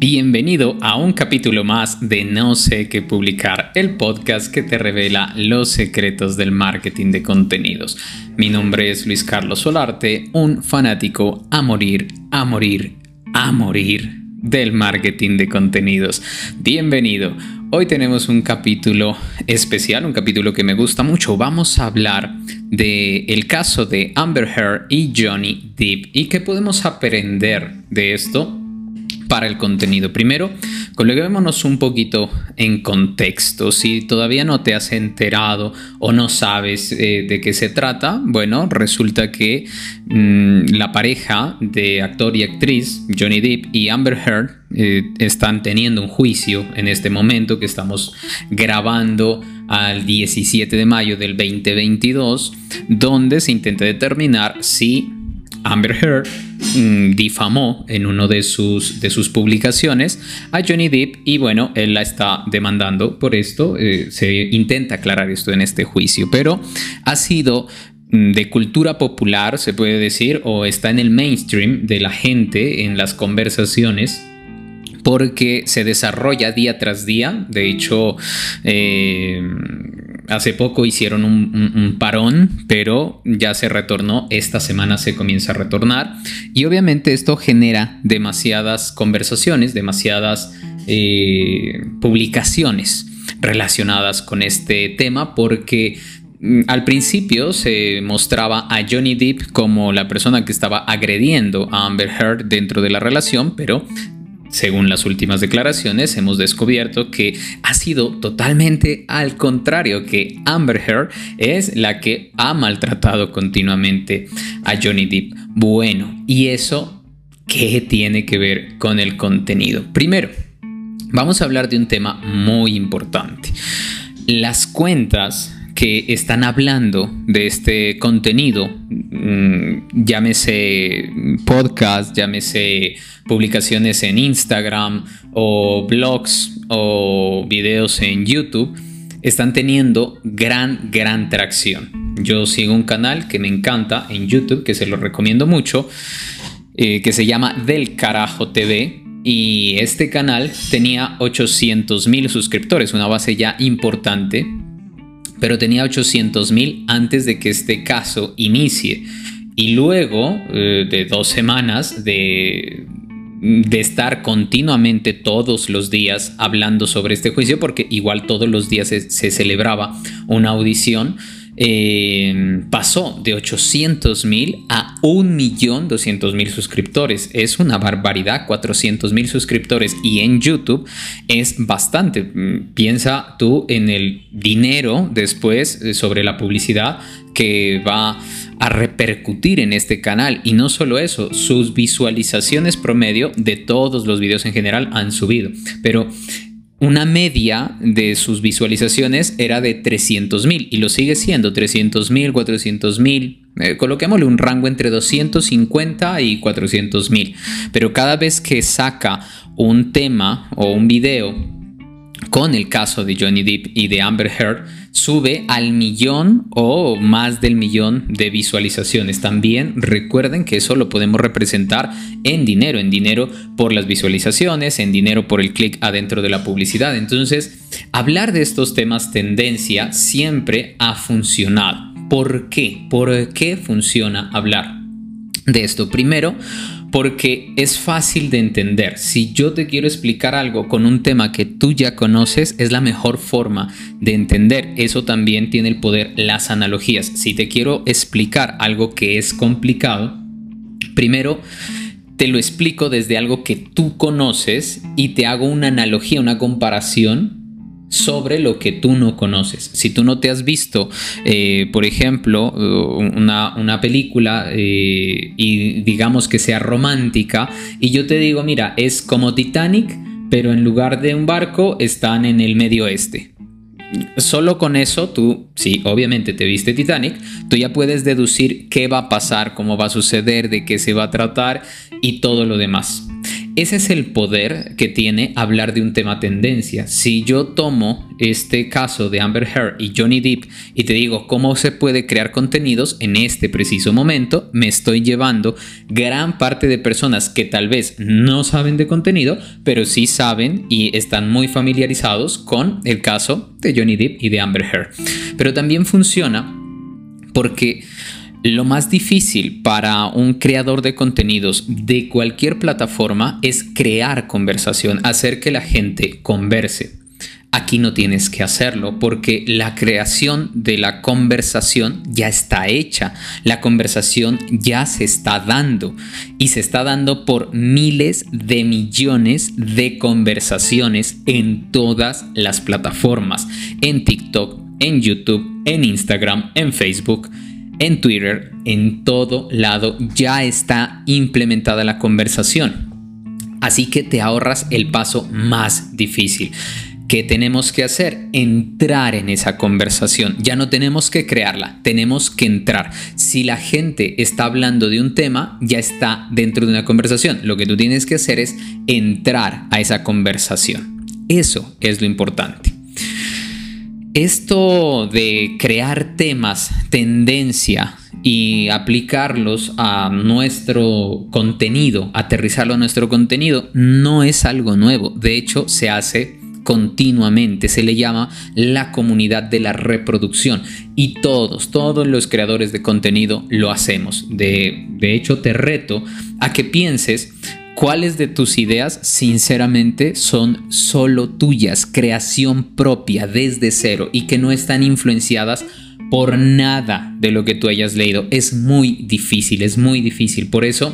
Bienvenido a un capítulo más de No sé qué publicar, el podcast que te revela los secretos del marketing de contenidos. Mi nombre es Luis Carlos Solarte, un fanático a morir, a morir, a morir del marketing de contenidos. Bienvenido. Hoy tenemos un capítulo especial, un capítulo que me gusta mucho. Vamos a hablar de el caso de Amber Heard y Johnny Depp y qué podemos aprender de esto para el contenido. Primero, coloquémonos un poquito en contexto. Si todavía no te has enterado o no sabes eh, de qué se trata, bueno, resulta que mm, la pareja de actor y actriz, Johnny Depp y Amber Heard, eh, están teniendo un juicio en este momento que estamos grabando al 17 de mayo del 2022, donde se intenta determinar si Amber Heard mm, difamó en uno de sus, de sus publicaciones a Johnny Depp y bueno, él la está demandando por esto. Eh, se intenta aclarar esto en este juicio, pero ha sido mm, de cultura popular, se puede decir, o está en el mainstream de la gente en las conversaciones porque se desarrolla día tras día. De hecho, eh, hace poco hicieron un, parón, pero ya se retornó. Esta semana se comienza a retornar. Y obviamente esto genera demasiadas conversaciones, demasiadas eh, publicaciones relacionadas con este tema porque mm, al principio se mostraba a Johnny Depp como la persona que estaba agrediendo a Amber Heard dentro de la relación, pero según las últimas declaraciones, hemos descubierto que ha sido totalmente al contrario, que Amber Heard es la que ha maltratado continuamente a Johnny Depp. Bueno, ¿y eso qué tiene que ver con el contenido? Primero, vamos a hablar de un tema muy importante. Las cuentas que están hablando de este contenido, mm, llámese podcast, llámese publicaciones en Instagram o blogs o videos en YouTube, están teniendo gran, gran tracción. Yo sigo un canal que me encanta en YouTube, que se lo recomiendo mucho, eh, que se llama Del Carajo TV. Y este canal tenía 800 mil suscriptores, una base ya importante pero tenía 800 mil antes de que este caso inicie. Y luego eh, de dos semanas de, de estar continuamente todos los días hablando sobre este juicio, porque igual todos los días se, celebraba una audición, eh, pasó de 800 mil a 1.200.000 suscriptores. Es una barbaridad, 400 mil suscriptores y en YouTube es bastante. Mm, piensa tú en el dinero después eh, sobre la publicidad que va a repercutir en este canal. Y no solo eso, sus visualizaciones promedio de todos los videos en general han subido. Pero una media de sus visualizaciones era de 300 mil y lo sigue siendo 300 mil, 400 mil. Eh, coloquémosle un rango entre 250 y 400 mil. Pero cada vez que saca un tema o un video con el caso de Johnny Depp y de Amber Heard, sube al millón o más del millón de visualizaciones. También recuerden que eso lo podemos representar en dinero, en dinero por las visualizaciones, en dinero por el clic adentro de la publicidad. Entonces, hablar de estos temas tendencia siempre ha funcionado. ¿Por qué? ¿Por qué funciona hablar de esto? Primero, porque es fácil de entender. Si yo te quiero explicar algo con un tema que tú ya conoces, es la mejor forma de entender. Eso también tiene el poder las analogías. Si te quiero explicar algo que es complicado, primero te lo explico desde algo que tú conoces y te hago una analogía, una comparación sobre lo que tú no conoces. Si tú no te has visto, eh, por ejemplo, una, película eh, y digamos que sea romántica, y yo te digo, mira, es como Titanic, pero en lugar de un barco están en el medio oeste. Solo con eso tú, sí, obviamente te viste Titanic, tú ya puedes deducir qué va a pasar, cómo va a suceder, de qué se va a tratar y todo lo demás. Ese es el poder que tiene hablar de un tema tendencia. Si yo tomo este caso de Amber Heard y Johnny Depp y te digo cómo se puede crear contenidos en este preciso momento, me estoy llevando gran parte de personas que tal vez no saben de contenido, pero sí saben y están muy familiarizados con el caso de Johnny Depp y de Amber Heard. Pero también funciona porque lo más difícil para un creador de contenidos de cualquier plataforma es crear conversación, hacer que la gente converse. Aquí no tienes que hacerlo porque la creación de la conversación ya está hecha. La conversación ya se está dando y se está dando por miles de millones de conversaciones en todas las plataformas. En TikTok, en YouTube, en Instagram, en Facebook en Twitter, en todo lado, ya está implementada la conversación. Así que te ahorras el paso más difícil. ¿Qué tenemos que hacer? Entrar en esa conversación. Ya no tenemos que crearla, tenemos que entrar. Si la gente está hablando de un tema, ya está dentro de una conversación. Lo que tú tienes que hacer es entrar a esa conversación. Eso es lo importante. Esto de crear temas, tendencia y aplicarlos a nuestro contenido, aterrizarlo a nuestro contenido, no es algo nuevo. De hecho, se hace continuamente. Se le llama la comunidad de la reproducción. Y todos, todos los creadores de contenido lo hacemos. De, de hecho, te reto a que pienses ¿Cuáles de tus ideas sinceramente son solo tuyas, creación propia desde cero y que no están influenciadas por nada de lo que tú hayas leído? Es muy difícil, es muy difícil. Por eso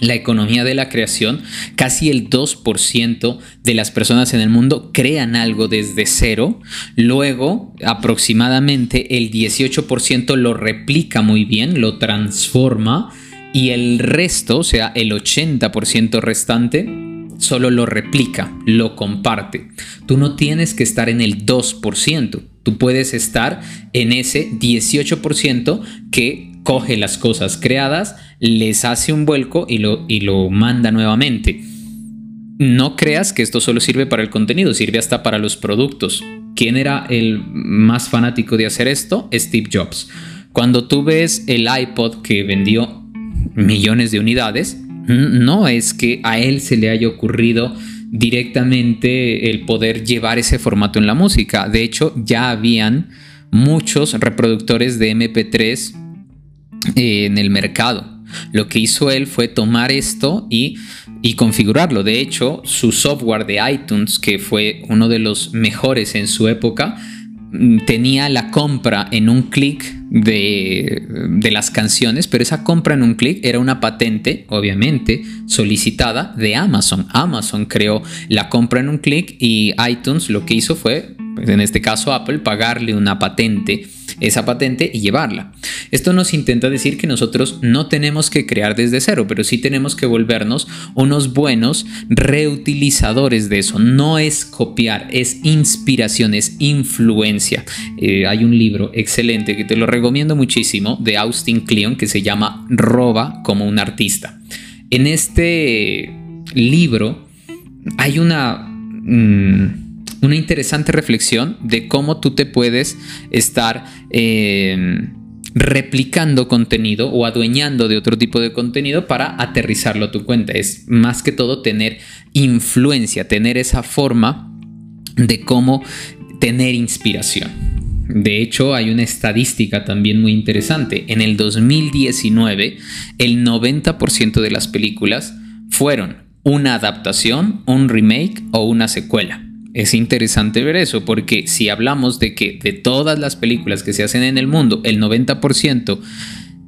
la economía de la creación, casi el 2% de las personas en el mundo crean algo desde cero, luego aproximadamente el 18% lo replica muy bien, lo transforma y el resto, o sea, el 80% restante, solo lo replica, lo comparte. Tú no tienes que estar en el 2%, tú puedes estar en ese 18% que coge las cosas creadas, les hace un vuelco y lo, y lo manda nuevamente. No creas que esto solo sirve para el contenido, sirve hasta para los productos. ¿Quién era el más fanático de hacer esto? Steve Jobs. Cuando tú ves el iPod que vendió millones de unidades, no es que a él se le haya ocurrido directamente el poder llevar ese formato en la música. De hecho, ya habían muchos reproductores de MP3 eh, en el mercado. Lo que hizo él fue tomar esto y, y, configurarlo. De hecho, su software de iTunes, que fue uno de los mejores en su época, tenía la compra en un clic de, las canciones, pero esa compra en un clic era una patente, obviamente, solicitada de Amazon. Amazon creó la compra en un clic y iTunes lo que hizo fue, pues, en este caso Apple, pagarle una patente esa patente y llevarla. Esto nos intenta decir que nosotros no tenemos que crear desde cero, pero sí tenemos que volvernos unos buenos reutilizadores de eso. No es copiar, es inspiración, es influencia. Eh, hay un libro excelente que te lo recomiendo muchísimo de Austin Kleon que se llama Roba como un artista. En este libro hay una... Mm, una interesante reflexión de cómo tú te puedes estar em, replicando contenido o adueñando de otro tipo de contenido para aterrizarlo a tu cuenta. Es más que todo tener influencia, tener esa forma de cómo tener inspiración. De hecho, hay una estadística también muy interesante. En el 2019, el 90% de las películas fueron una adaptación, un remake o una secuela es interesante ver eso, porque si hablamos de que de todas las películas que se hacen en el mundo, el 90%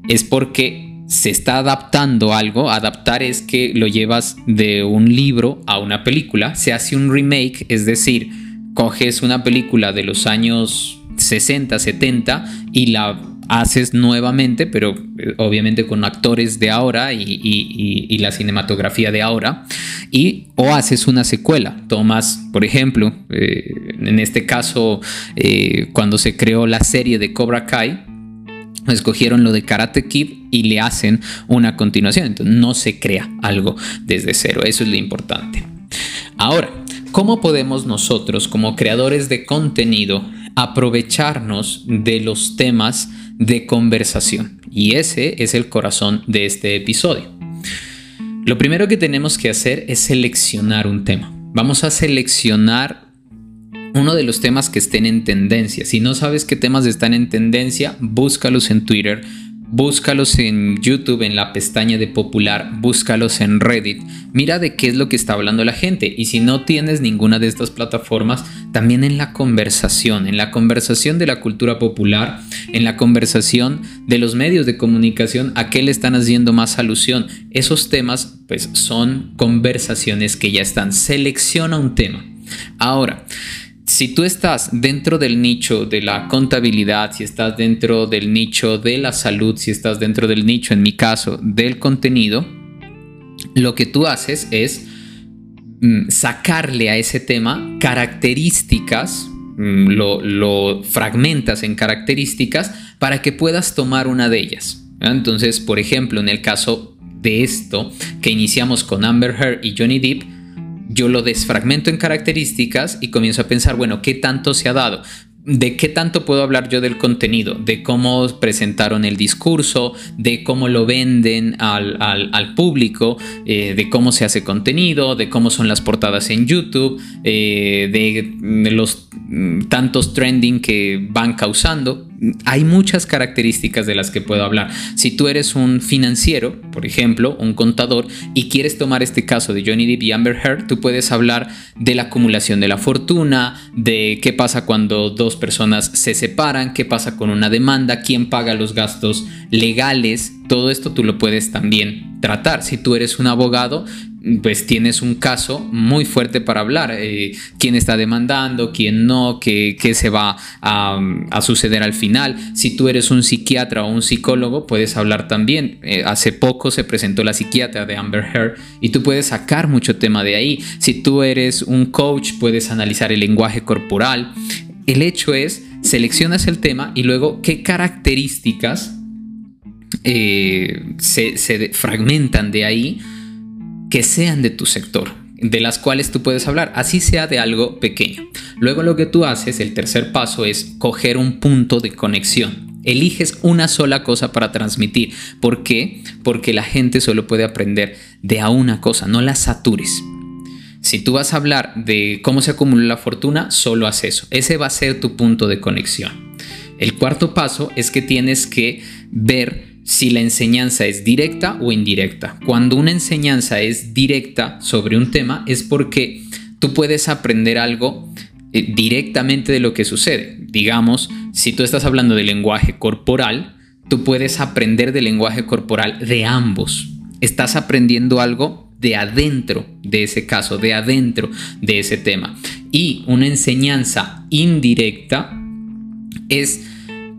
es porque se está adaptando algo. Adaptar es que lo llevas de un libro a una película. Se hace un remake, es decir, coges una película de los años 60, 70 y la haces nuevamente, pero eh, obviamente con actores de ahora y, la cinematografía de ahora, y o haces una secuela. Tomas, por ejemplo, eh, en este caso, eh, cuando se creó la serie de Cobra Kai, escogieron lo de Karate Kid y le hacen una continuación. Entonces no se crea algo desde cero. Eso es lo importante. Ahora, ¿cómo podemos nosotros como creadores de contenido aprovecharnos de los temas de conversación? Y ese es el corazón de este episodio. Lo primero que tenemos que hacer es seleccionar un tema. Vamos a seleccionar uno de los temas que estén en tendencia. Si no sabes qué temas están en tendencia, búscalos en Twitter, búscalos en YouTube, en la pestaña de popular, búscalos en Reddit. Mira de qué es lo que está hablando la gente. Y si no tienes ninguna de estas plataformas, también en la conversación, en la conversación de la cultura popular, en la conversación de los medios de comunicación, a qué le están haciendo más alusión. Esos temas, pues, son conversaciones que ya están. Selecciona un tema. Ahora, si tú estás dentro del nicho de la contabilidad, si estás dentro del nicho de la salud, si estás dentro del nicho, en mi caso, del contenido, lo que tú haces es mm, sacarle a ese tema características, mm, lo, fragmentas en características para que puedas tomar una de ellas. Entonces, por ejemplo, en el caso de esto que iniciamos con Amber Heard y Johnny Depp, yo lo desfragmento en características y comienzo a pensar, bueno, ¿qué tanto se ha dado? ¿De qué tanto puedo hablar yo del contenido? De cómo presentaron el discurso, de cómo lo venden al, público, eh, de cómo se hace contenido, de cómo son las portadas en YouTube, eh, de, los mm, tantos trending que van causando hay muchas características de las que puedo hablar. Si tú eres un financiero, por ejemplo, un contador, y quieres tomar este caso de Johnny Depp y Amber Heard, tú puedes hablar de la acumulación de la fortuna, de qué pasa cuando dos personas se separan, qué pasa con una demanda, quién paga los gastos legales. Todo esto tú lo puedes también tratar. Si tú eres un abogado, pues tienes un caso muy fuerte para hablar. Eh, quién está demandando, quién no, qué, se va a, suceder al final. Si tú eres un psiquiatra o un psicólogo, puedes hablar también. Eh, hace poco se presentó la psiquiatra de Amber Heard y tú puedes sacar mucho tema de ahí. Si tú eres un coach, puedes analizar el lenguaje corporal. El hecho es, seleccionas el tema y luego qué características eh, se, se fragmentan de ahí que sean de tu sector, de las cuales tú puedes hablar, así sea de algo pequeño. Luego lo que tú haces, el tercer paso, es coger un punto de conexión. Eliges una sola cosa para transmitir. ¿Por qué? Porque la gente solo puede aprender de a una cosa, no la satures. Si tú vas a hablar de cómo se acumula la fortuna, solo haz eso. Ese va a ser tu punto de conexión. El cuarto paso es que tienes que ver si la enseñanza es directa o indirecta. Cuando una enseñanza es directa sobre un tema es porque tú puedes aprender algo eh, directamente de lo que sucede. Digamos, si tú estás hablando de lenguaje corporal, tú puedes aprender del lenguaje corporal de ambos. Estás aprendiendo algo de adentro de ese caso, de adentro de ese tema. Y una enseñanza indirecta es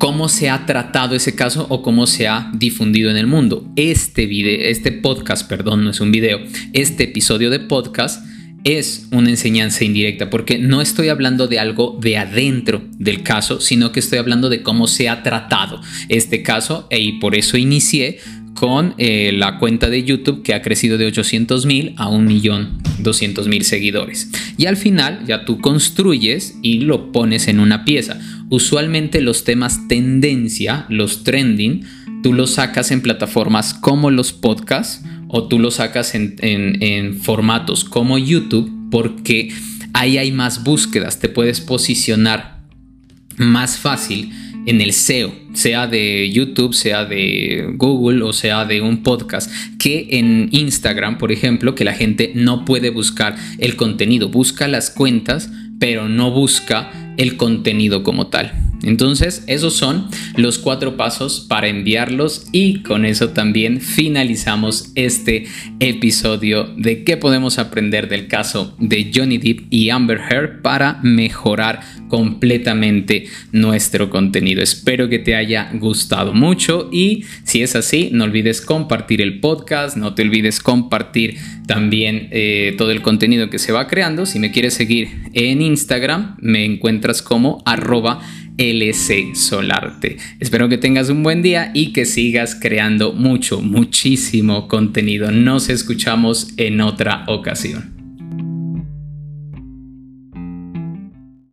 cómo se ha tratado ese caso o cómo se ha difundido en el mundo. Este video, este podcast, perdón, no es un video, este episodio de podcast es una enseñanza indirecta porque no estoy hablando de algo de adentro del caso, sino que estoy hablando de cómo se ha tratado este caso y por eso inicié con eh, la cuenta de YouTube que ha crecido de 800 mil a 1.200.000 seguidores. Y al final ya tú construyes y lo pones en una pieza usualmente los temas tendencia, los trending, tú los sacas en plataformas como los podcasts o tú los sacas en, formatos como YouTube porque ahí hay más búsquedas, te puedes posicionar más fácil en el SEO, sea de YouTube, sea de Google o sea de un podcast, que en Instagram, por ejemplo, que la gente no puede buscar el contenido, busca las cuentas, pero no busca el contenido como tal. Entonces, esos son los cuatro pasos para enviarlos y con eso también finalizamos este episodio de qué podemos aprender del caso de Johnny Depp y Amber Heard para mejorar completamente nuestro contenido. Espero que te haya gustado mucho y si es así, no olvides compartir el podcast, no te olvides compartir también eh, todo el contenido que se va creando. Si me quieres seguir en Instagram, me encuentras como arroba LC Solarte. Espero que tengas un buen día y que sigas creando mucho, muchísimo contenido. Nos escuchamos en otra ocasión.